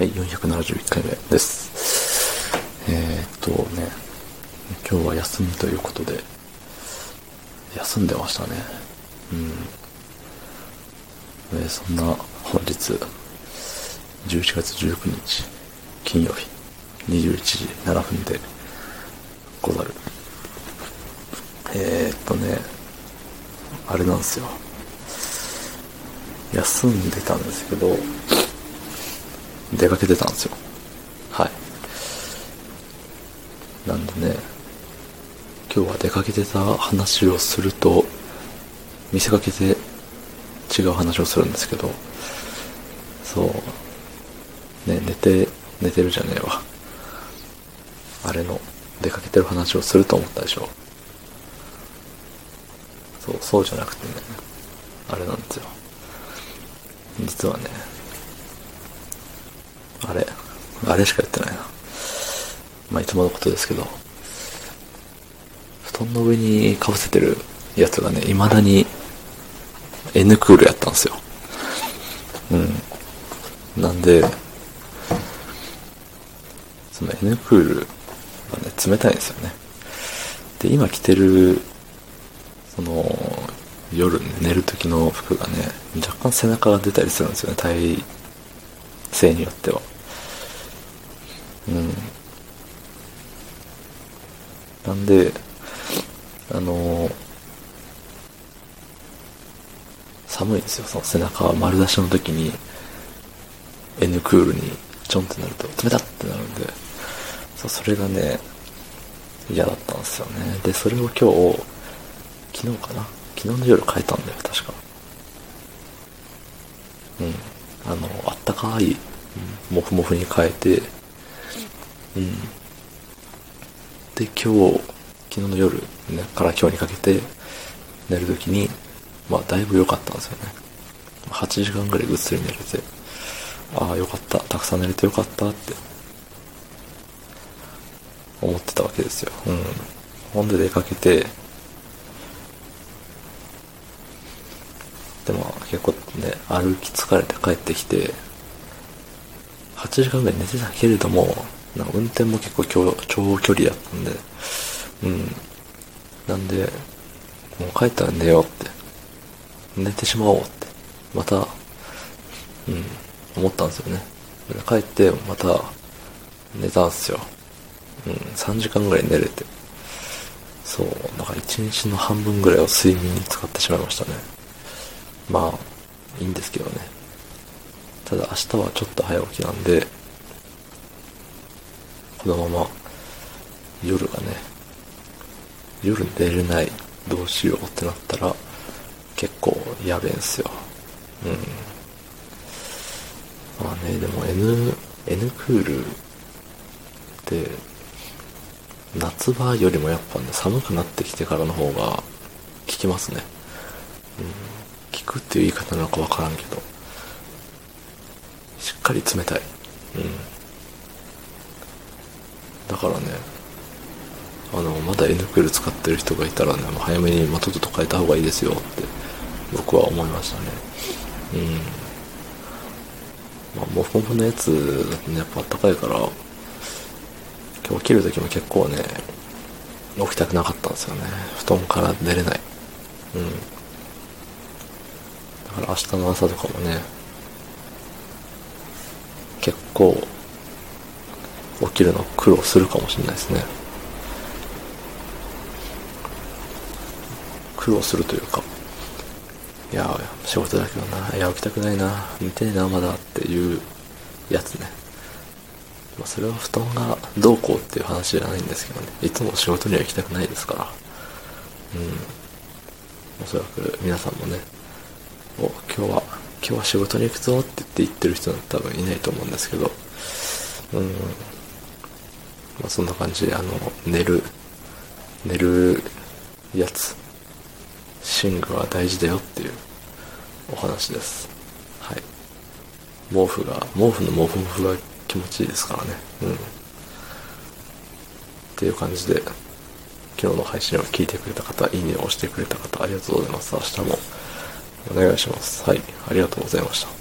はい、471回目です。えー、っとね、今日は休みということで、休んでましたね。うん。えそんな本日、11月19日、金曜日、21時7分でござる。えー、っとね、あれなんですよ。休んでたんですけど、出かけてたんですよ。はい。なんでね、今日は出かけてた話をすると、見せかけて違う話をするんですけど、そう、ね、寝て、寝てるじゃねえわ。あれの、出かけてる話をすると思ったでしょ。そう、そうじゃなくてね、あれなんですよ。実はね、あれ、あれしか言ってないな。まあ、いつものことですけど、布団の上にかぶせてるやつがね、未だに N クールやったんですよ。うん。なんで、その N クールがね、冷たいんですよね。で、今着てる、その、夜寝る時の服がね、若干背中が出たりするんですよね、体性によっては。うん。なんで、あのー寒いんですよ、その背中丸出しの時に、N クールにちょんってなると、冷たってなるんで、そう、それがね、嫌だったんですよね。で、それを今日、昨日かな？昨日の夜変えたんだよ、確か。うん。あの、あったかい、モフモフに変えて、うん。で、今日、昨日の夜、ね、から今日にかけて、寝るときに、まあ、だいぶ良かったんですよね。8時間ぐらいぐっすり寝れて、ああ、よかった。たくさん寝れてよかったって、思ってたわけですよ。うん。ほんで出かけて、でも結構ね、歩き疲れて帰ってきて、8時間ぐらい寝てたけれども、なんか運転も結構長距離だったんで、うん。なんで、もう帰ったら寝ようって。寝てしまおうって。また、うん、思ったんですよね。帰って、また、寝たんすよ。うん、3時間ぐらい寝れて。そう、だから1日の半分ぐらいを睡眠に使ってしまいましたね。まあ、いいんですけどね。ただ明日はちょっと早起きなんで、このまま夜がね、夜寝れない、どうしようってなったら、結構やべえんすよ。うん。まあね、でも N、N クールって、夏場よりもやっぱね、寒くなってきてからの方が効きますね。うん。効くっていう言い方なのかわからんけど、しっかり冷たい。うん。だからね、あの、まだ N クール使ってる人がいたらね、早めに、まあ、とっとと変えた方がいいですよって、僕は思いましたね。うん。まあ、モフモフのやつだとね、やっぱ暖かいから、今日起きる時も結構ね、起きたくなかったんですよね。布団から寝れない。うん。だから明日の朝とかもね、結構、起きるの苦労するかもしれないですね。苦労するというか、いや、仕事だけどな、いや、起きたくないな、寝てえな、まだっていうやつね。まあ、それは布団がどうこうっていう話じゃないんですけどね。いつも仕事には行きたくないですから。うん。おそらく皆さんもね、お、今日は、今日は仕事に行くぞって言って言ってる人なんて多分いないと思うんですけど、うん。まあ、そんな感じで、あの、寝る、寝るやつ、寝具は大事だよっていうお話です。はい。毛布が、毛布の毛布毛布が気持ちいいですからね。うん。っていう感じで、今日の配信を聞いてくれた方、いいねを押してくれた方、ありがとうございます。明日もお願いします。はい。ありがとうございました。